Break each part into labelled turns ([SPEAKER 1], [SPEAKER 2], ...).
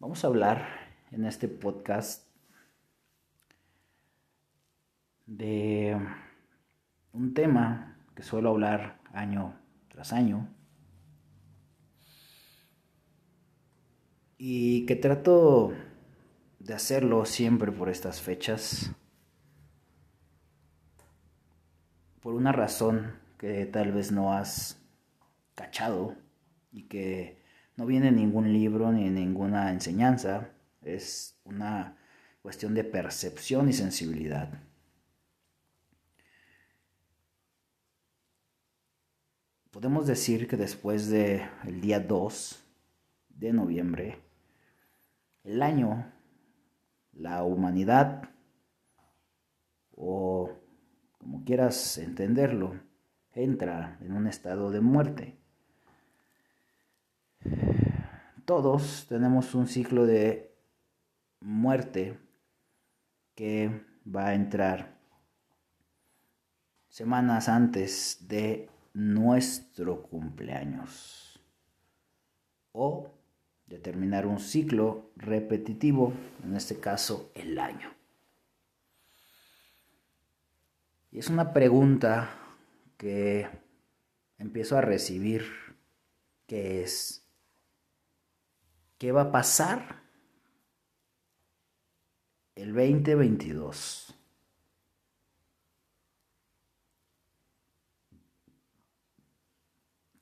[SPEAKER 1] Vamos a hablar en este podcast de un tema que suelo hablar año tras año y que trato de hacerlo siempre por estas fechas por una razón que tal vez no has cachado y que no viene ningún libro ni ninguna enseñanza, es una cuestión de percepción y sensibilidad. Podemos decir que después del el día 2 de noviembre, el año, la humanidad, o como quieras entenderlo, entra en un estado de muerte todos tenemos un ciclo de muerte que va a entrar semanas antes de nuestro cumpleaños o de terminar un ciclo repetitivo, en este caso el año. Y es una pregunta que empiezo a recibir, que es, ¿Qué va a pasar el 2022?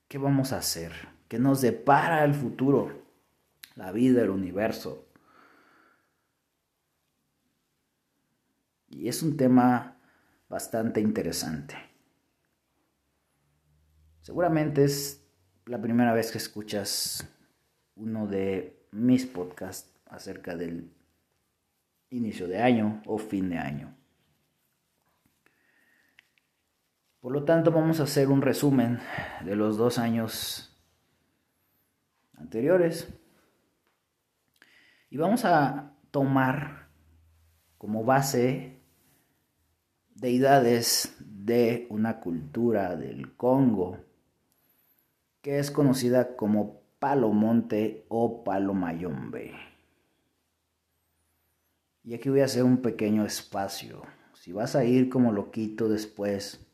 [SPEAKER 1] ¿Qué vamos a hacer? ¿Qué nos depara el futuro? La vida, el universo. Y es un tema bastante interesante. Seguramente es la primera vez que escuchas uno de mis podcasts acerca del inicio de año o fin de año. Por lo tanto, vamos a hacer un resumen de los dos años anteriores y vamos a tomar como base deidades de una cultura del Congo que es conocida como Palomonte o Palomayombe. Y aquí voy a hacer un pequeño espacio. Si vas a ir como loquito después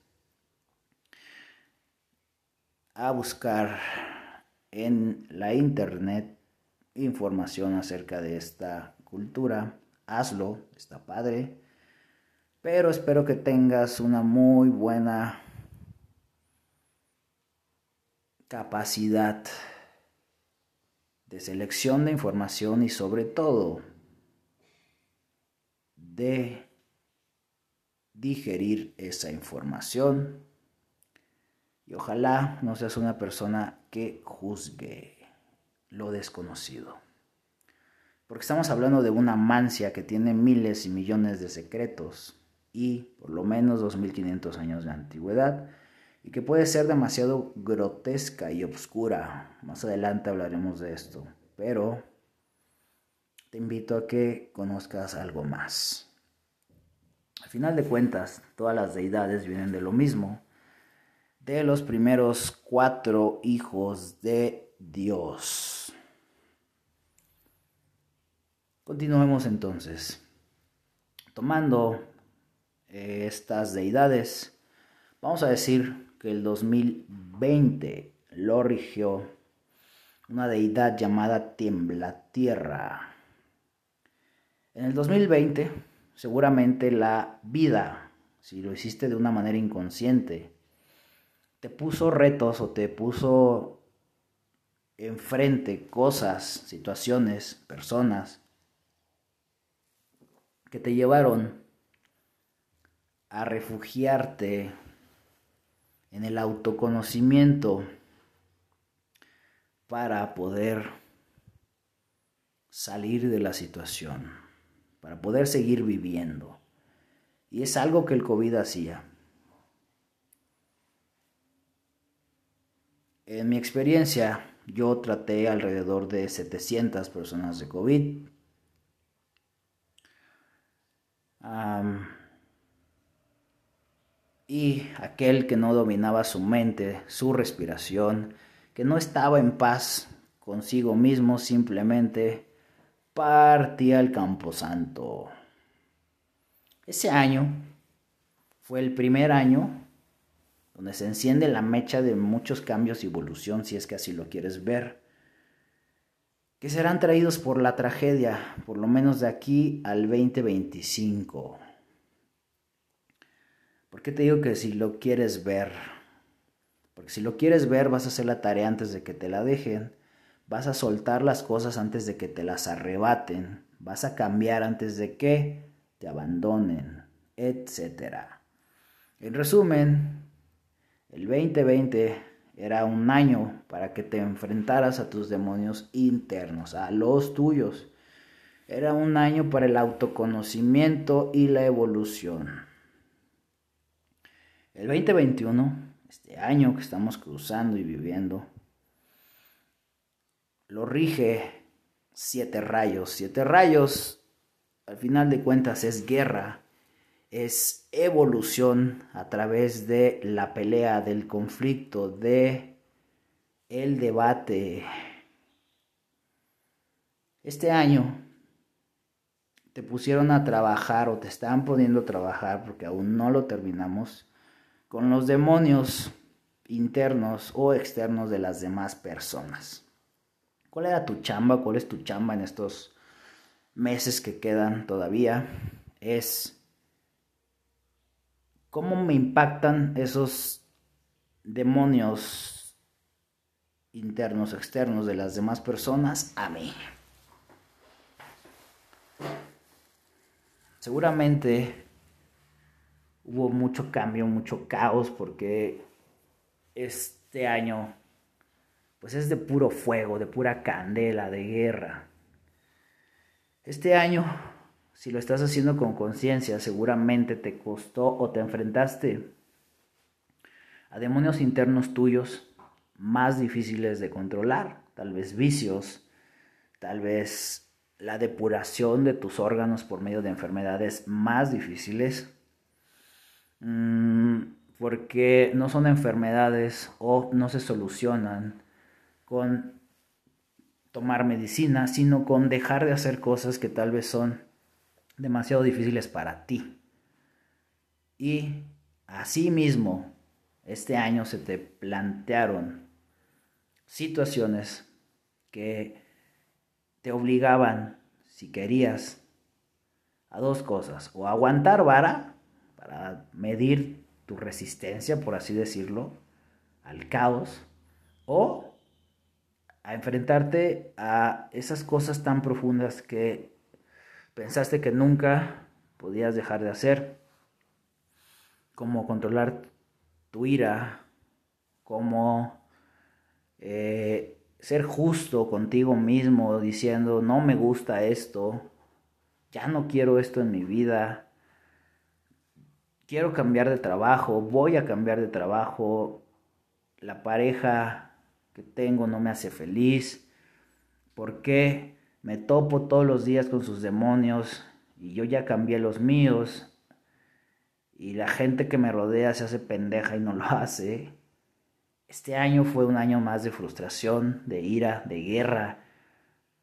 [SPEAKER 1] a buscar en la internet información acerca de esta cultura, hazlo, está padre. Pero espero que tengas una muy buena capacidad de selección de información y sobre todo de digerir esa información y ojalá no seas una persona que juzgue lo desconocido. Porque estamos hablando de una mancia que tiene miles y millones de secretos y por lo menos 2500 años de antigüedad y que puede ser demasiado grotesca y oscura. Más adelante hablaremos de esto, pero te invito a que conozcas algo más. Al final de cuentas, todas las deidades vienen de lo mismo, de los primeros cuatro hijos de Dios. Continuemos entonces. Tomando eh, estas deidades, vamos a decir el 2020 lo rigió una deidad llamada Tierra. En el 2020, seguramente la vida, si lo hiciste de una manera inconsciente, te puso retos o te puso enfrente cosas, situaciones, personas que te llevaron a refugiarte en el autoconocimiento para poder salir de la situación, para poder seguir viviendo. Y es algo que el COVID hacía. En mi experiencia, yo traté alrededor de 700 personas de COVID. Y aquel que no dominaba su mente, su respiración, que no estaba en paz consigo mismo, simplemente partía el Camposanto. Ese año fue el primer año donde se enciende la mecha de muchos cambios y evolución, si es que así lo quieres ver, que serán traídos por la tragedia, por lo menos de aquí al 2025. ¿Por qué te digo que si lo quieres ver? Porque si lo quieres ver vas a hacer la tarea antes de que te la dejen, vas a soltar las cosas antes de que te las arrebaten, vas a cambiar antes de que te abandonen, etc. En resumen, el 2020 era un año para que te enfrentaras a tus demonios internos, a los tuyos. Era un año para el autoconocimiento y la evolución. El 2021, este año que estamos cruzando y viviendo, lo rige siete rayos. Siete rayos, al final de cuentas, es guerra, es evolución a través de la pelea, del conflicto, de el debate. Este año te pusieron a trabajar o te están poniendo a trabajar porque aún no lo terminamos con los demonios internos o externos de las demás personas. ¿Cuál era tu chamba? ¿Cuál es tu chamba en estos meses que quedan todavía? Es cómo me impactan esos demonios internos, externos de las demás personas a mí. Seguramente hubo mucho cambio, mucho caos, porque este año pues es de puro fuego, de pura candela, de guerra. Este año, si lo estás haciendo con conciencia, seguramente te costó o te enfrentaste a demonios internos tuyos más difíciles de controlar, tal vez vicios, tal vez la depuración de tus órganos por medio de enfermedades más difíciles porque no son enfermedades o no se solucionan con tomar medicina, sino con dejar de hacer cosas que tal vez son demasiado difíciles para ti. Y asimismo, este año se te plantearon situaciones que te obligaban, si querías, a dos cosas, o aguantar vara para medir tu resistencia, por así decirlo, al caos, o a enfrentarte a esas cosas tan profundas que pensaste que nunca podías dejar de hacer, como controlar tu ira, como eh, ser justo contigo mismo, diciendo, no me gusta esto, ya no quiero esto en mi vida, quiero cambiar de trabajo, voy a cambiar de trabajo, la pareja que tengo no me hace feliz, ¿por qué me topo todos los días con sus demonios y yo ya cambié los míos? Y la gente que me rodea se hace pendeja y no lo hace. Este año fue un año más de frustración, de ira, de guerra,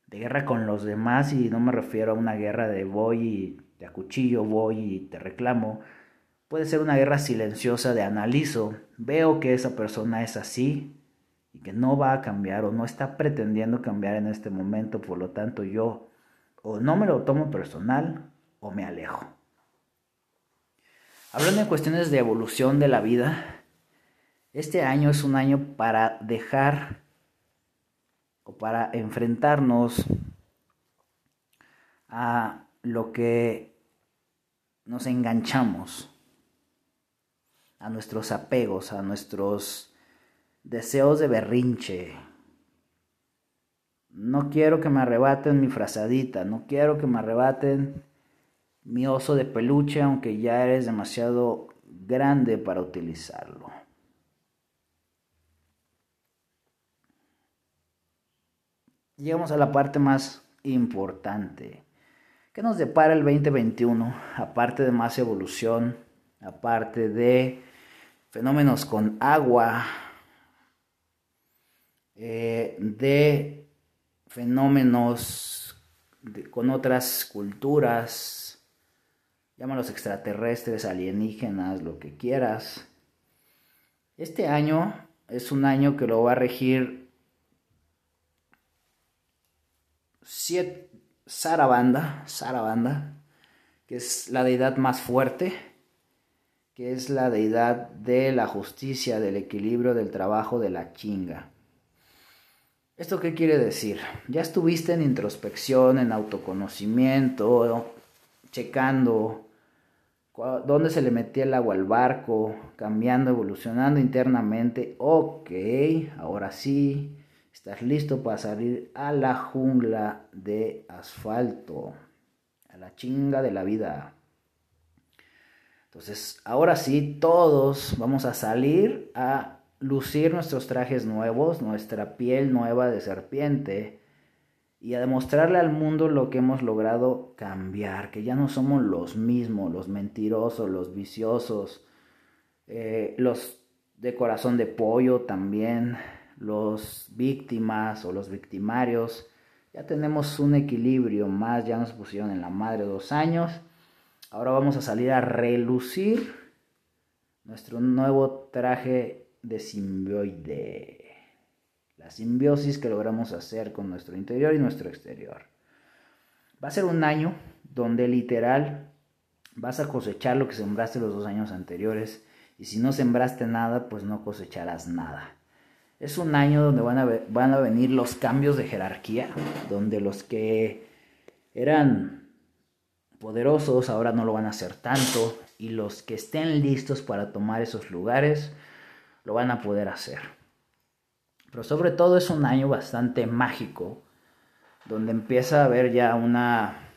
[SPEAKER 1] de guerra con los demás y no me refiero a una guerra de voy y te acuchillo, voy y te reclamo, Puede ser una guerra silenciosa de analizo, veo que esa persona es así y que no va a cambiar o no está pretendiendo cambiar en este momento, por lo tanto yo o no me lo tomo personal o me alejo. Hablando en cuestiones de evolución de la vida, este año es un año para dejar o para enfrentarnos a lo que nos enganchamos a nuestros apegos, a nuestros deseos de berrinche. No quiero que me arrebaten mi frazadita, no quiero que me arrebaten mi oso de peluche, aunque ya eres demasiado grande para utilizarlo. Llegamos a la parte más importante. ¿Qué nos depara el 2021? Aparte de más evolución, aparte de fenómenos con agua, eh, de fenómenos con otras culturas, llámalos extraterrestres, alienígenas, lo que quieras. Este año es un año que lo va a regir Sarabanda, Sarabanda, que es la deidad más fuerte, que es la deidad de la justicia, del equilibrio, del trabajo, de la chinga. ¿Esto qué quiere decir? Ya estuviste en introspección, en autoconocimiento, checando dónde se le metía el agua al barco, cambiando, evolucionando internamente. Ok, ahora sí, estás listo para salir a la jungla de asfalto, a la chinga de la vida. Entonces, ahora sí, todos vamos a salir a lucir nuestros trajes nuevos, nuestra piel nueva de serpiente y a demostrarle al mundo lo que hemos logrado cambiar, que ya no somos los mismos, los mentirosos, los viciosos, eh, los de corazón de pollo también, los víctimas o los victimarios. Ya tenemos un equilibrio más, ya nos pusieron en la madre dos años. Ahora vamos a salir a relucir nuestro nuevo traje de simbioide. La simbiosis que logramos hacer con nuestro interior y nuestro exterior. Va a ser un año donde literal vas a cosechar lo que sembraste los dos años anteriores y si no sembraste nada, pues no cosecharás nada. Es un año donde van a, van a venir los cambios de jerarquía, donde los que eran poderosos ahora no lo van a hacer tanto y los que estén listos para tomar esos lugares lo van a poder hacer. Pero sobre todo es un año bastante mágico, donde empieza a haber ya una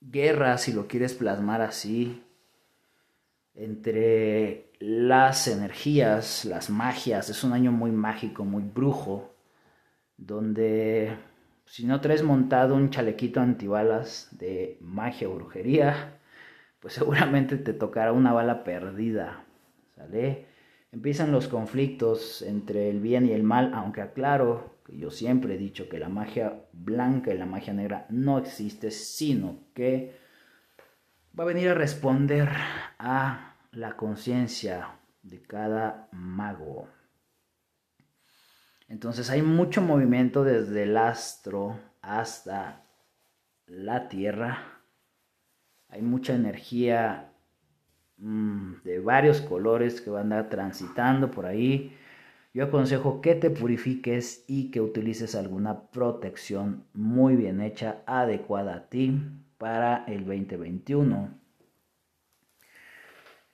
[SPEAKER 1] guerra, si lo quieres plasmar así, entre las energías, las magias. Es un año muy mágico, muy brujo, donde si no traes montado un chalequito antibalas de magia o brujería, pues seguramente te tocará una bala perdida, ¿sale? Empiezan los conflictos entre el bien y el mal, aunque aclaro que yo siempre he dicho que la magia blanca y la magia negra no existe, sino que va a venir a responder a la conciencia de cada mago. Entonces hay mucho movimiento desde el astro hasta la tierra. Hay mucha energía Mm, de varios colores que van a andar transitando por ahí. Yo aconsejo que te purifiques y que utilices alguna protección muy bien hecha, adecuada a ti para el 2021.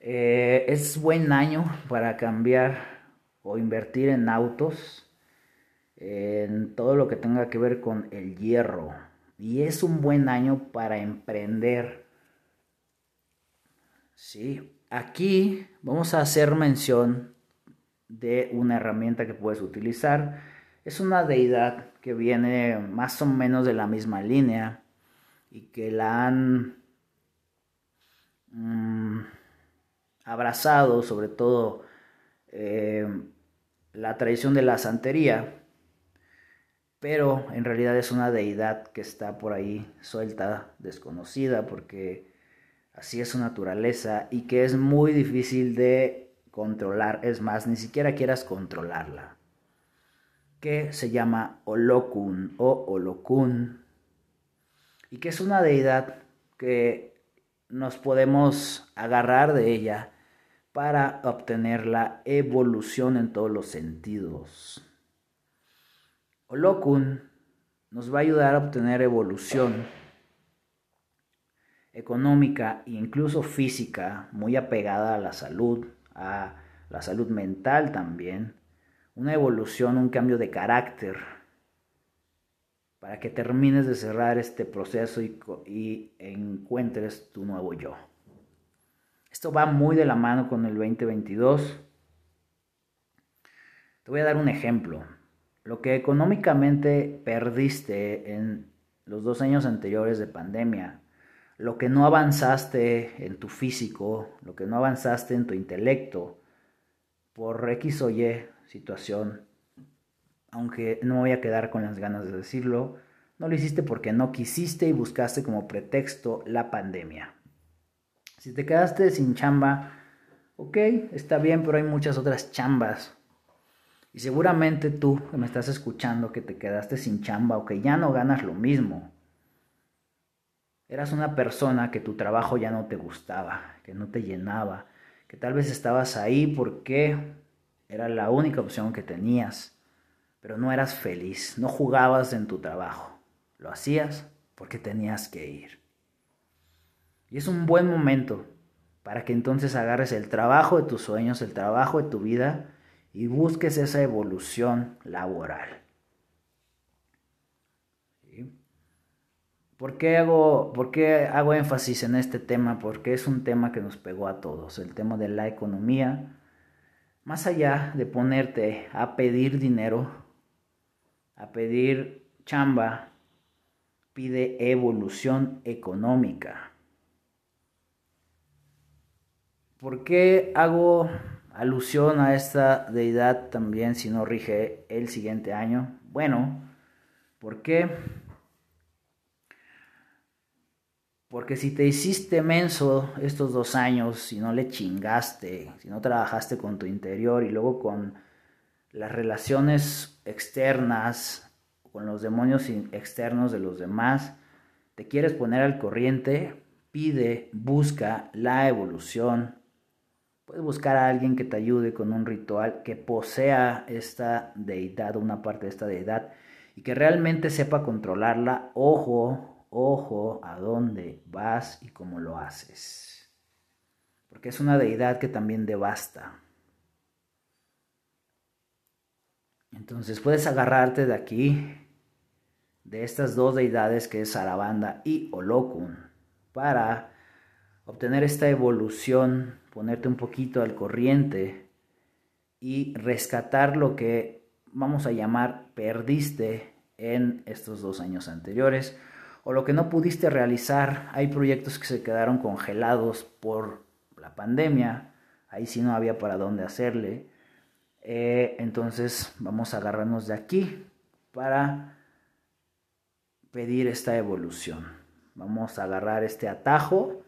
[SPEAKER 1] Eh, es buen año para cambiar o invertir en autos, en todo lo que tenga que ver con el hierro. Y es un buen año para emprender Sí, aquí vamos a hacer mención de una herramienta que puedes utilizar. Es una deidad que viene más o menos de la misma línea y que la han mm, abrazado, sobre todo eh, la tradición de la santería, pero en realidad es una deidad que está por ahí suelta, desconocida, porque así es su naturaleza y que es muy difícil de controlar, es más, ni siquiera quieras controlarla, que se llama Olokun o Olokun y que es una deidad que nos podemos agarrar de ella para obtener la evolución en todos los sentidos. Olokun nos va a ayudar a obtener evolución económica e incluso física, muy apegada a la salud, a la salud mental también, una evolución, un cambio de carácter, para que termines de cerrar este proceso y, y encuentres tu nuevo yo. Esto va muy de la mano con el 2022. Te voy a dar un ejemplo. Lo que económicamente perdiste en los dos años anteriores de pandemia, lo que no avanzaste en tu físico, lo que no avanzaste en tu intelecto, por X o Y situación, aunque no voy a quedar con las ganas de decirlo, No lo hiciste porque no quisiste y buscaste como pretexto la pandemia. Si te quedaste sin chamba, ok, está bien, pero hay muchas otras chambas. Y seguramente tú que me estás escuchando que te quedaste sin chamba o que ya no ganas lo mismo. Eras una persona que tu trabajo ya no te gustaba, que no te llenaba, que tal vez estabas ahí porque era la única opción que tenías, pero no eras feliz, no jugabas en tu trabajo, lo hacías porque tenías que ir. Y es un buen momento para que entonces agarres el trabajo de tus sueños, el trabajo de tu vida y busques esa evolución laboral. ¿Por qué, hago, ¿Por qué hago énfasis en este tema? Porque es un tema que nos pegó a todos, el tema de la economía. Más allá de ponerte a pedir dinero, a pedir chamba, pide evolución económica. ¿Por qué hago alusión a esta deidad también si no rige el siguiente año? Bueno, porque porque si te hiciste menso estos dos años, si no le chingaste, si no trabajaste con tu interior y luego con las relaciones externas, con los demonios externos de los demás, te quieres poner al corriente, pide, busca la evolución Puedes buscar a alguien que te ayude con un ritual que posea esta deidad, una parte de esta deidad, y que realmente sepa controlarla. Ojo, ojo a dónde vas y cómo lo haces. Porque es una deidad que también devasta. Entonces puedes agarrarte de aquí, de estas dos deidades que es Sarabanda y Olokun, para obtener esta evolución ponerte un poquito al corriente y rescatar lo que vamos a llamar perdiste en estos dos años anteriores o lo que no pudiste realizar. Hay proyectos que se quedaron congelados por la pandemia, ahí sí no había para dónde hacerle. Eh, entonces vamos a agarrarnos de aquí para pedir esta evolución. Vamos a agarrar este atajo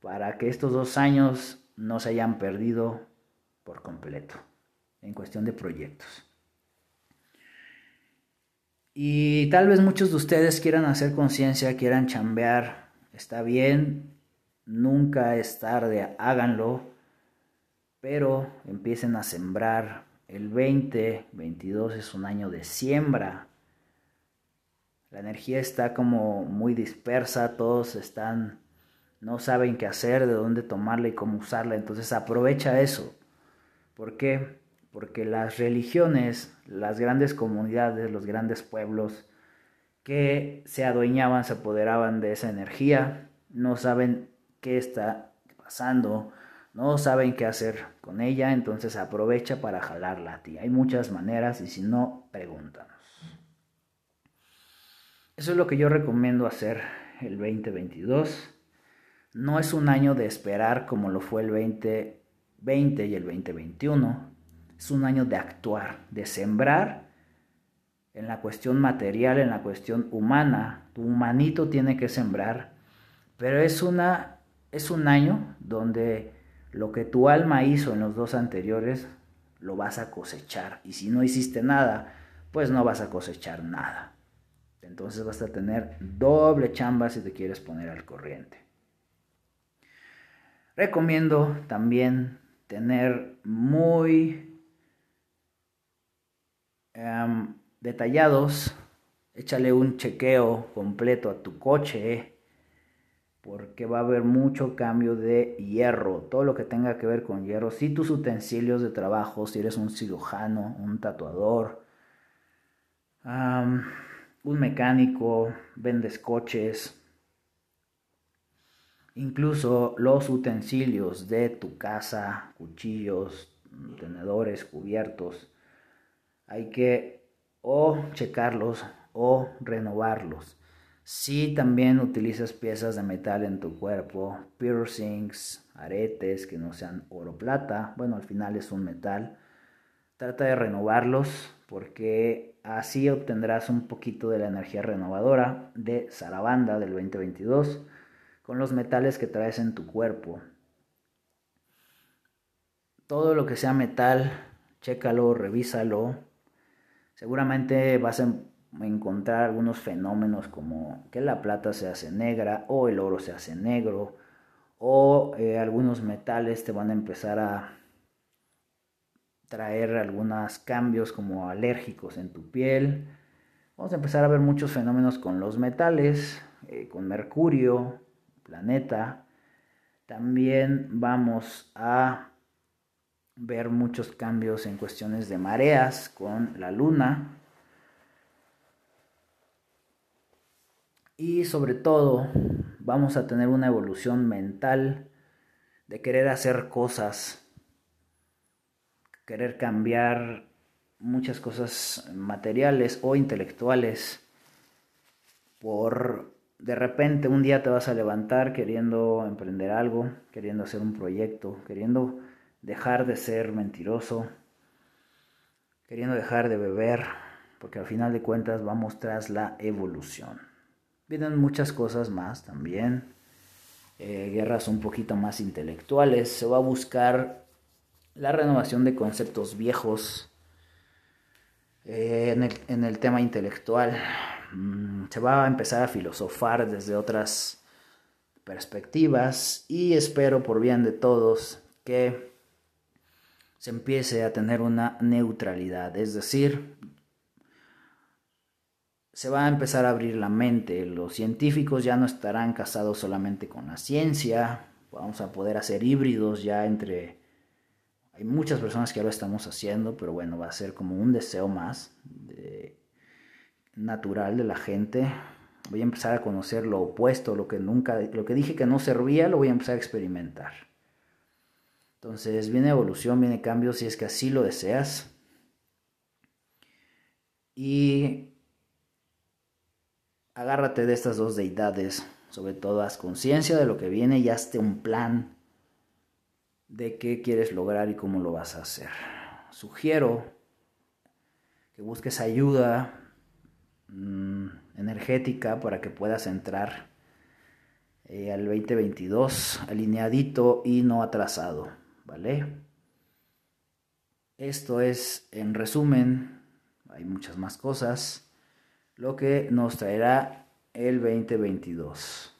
[SPEAKER 1] para que estos dos años no se hayan perdido por completo en cuestión de proyectos. Y tal vez muchos de ustedes quieran hacer conciencia, quieran chambear, está bien, nunca es tarde, háganlo, pero empiecen a sembrar. El 2022 es un año de siembra. La energía está como muy dispersa, todos están no saben qué hacer, de dónde tomarla y cómo usarla. Entonces aprovecha eso. ¿Por qué? Porque las religiones, las grandes comunidades, los grandes pueblos que se adueñaban, se apoderaban de esa energía, no saben qué está pasando, no saben qué hacer con ella, entonces aprovecha para jalarla a ti. Hay muchas maneras y si no, pregúntanos. Eso es lo que yo recomiendo hacer el 2022 no es un año de esperar como lo fue el 2020 y el 2021. Es un año de actuar, de sembrar en la cuestión material, en la cuestión humana. Tu humanito tiene que sembrar, pero es, una, es un año donde lo que tu alma hizo en los dos anteriores lo vas a cosechar. Y si no hiciste nada, pues no vas a cosechar nada. Entonces vas a tener doble chamba si te quieres poner al corriente. Recomiendo también tener muy em, detallados, échale un chequeo completo a tu coche porque va a haber mucho cambio de hierro, todo lo que tenga que ver con hierro, si tus utensilios de trabajo, si eres un cirujano, un tatuador, un mecánico, vendes coches, Incluso los utensilios de tu casa, cuchillos, tenedores, cubiertos, hay que o checarlos o renovarlos. Si también utilizas piezas de metal en tu cuerpo, piercings, aretes que no sean oro plata, bueno, al final es un metal, trata de renovarlos porque Así obtendrás un poquito de la energía renovadora de Sarabanda del 2022 con los metales que traes en tu cuerpo. Todo lo que sea metal, chécalo, revísalo. Seguramente vas a encontrar algunos fenómenos como que la plata se hace negra o el oro se hace negro o eh, algunos metales te van a empezar a traer algunos cambios como alérgicos en tu piel. Vamos a empezar a ver muchos fenómenos con los metales, eh, con Mercurio, planeta. También vamos a ver muchos cambios en cuestiones de mareas con la luna. Y sobre todo vamos a tener una evolución mental de querer hacer cosas, querer cambiar muchas cosas materiales o intelectuales por de repente un día te vas a levantar queriendo emprender algo, queriendo hacer un proyecto, queriendo dejar de ser mentiroso, queriendo dejar de beber, porque al final de cuentas vamos tras la evolución. Vienen muchas cosas más también, eh, guerras un poquito más intelectuales, se va a buscar la renovación de conceptos viejos eh, en, el, tema intelectual, se va a empezar a filosofar desde otras perspectivas y espero por bien de todos que se empiece a tener una neutralidad, es decir, se va a empezar a abrir la mente, los científicos ya no estarán casados solamente con la ciencia, vamos a poder hacer híbridos ya entre... Hay muchas personas que ya lo estamos haciendo, pero bueno, va a ser como un deseo más natural de la gente. Voy a empezar a conocer lo opuesto, lo que nunca, lo que dije que no servía, lo voy a empezar a experimentar. Entonces viene evolución, viene cambio si es que así lo deseas. Y agárrate de estas dos deidades, sobre todo haz conciencia de lo que viene y hazte un plan de qué quieres lograr y cómo lo vas a hacer. Sugiero que busques ayuda mm, energética para que puedas entrar eh, al 2022 alineadito y no atrasado, ¿vale? Esto es en resumen, hay muchas más cosas lo que nos traerá el 2022.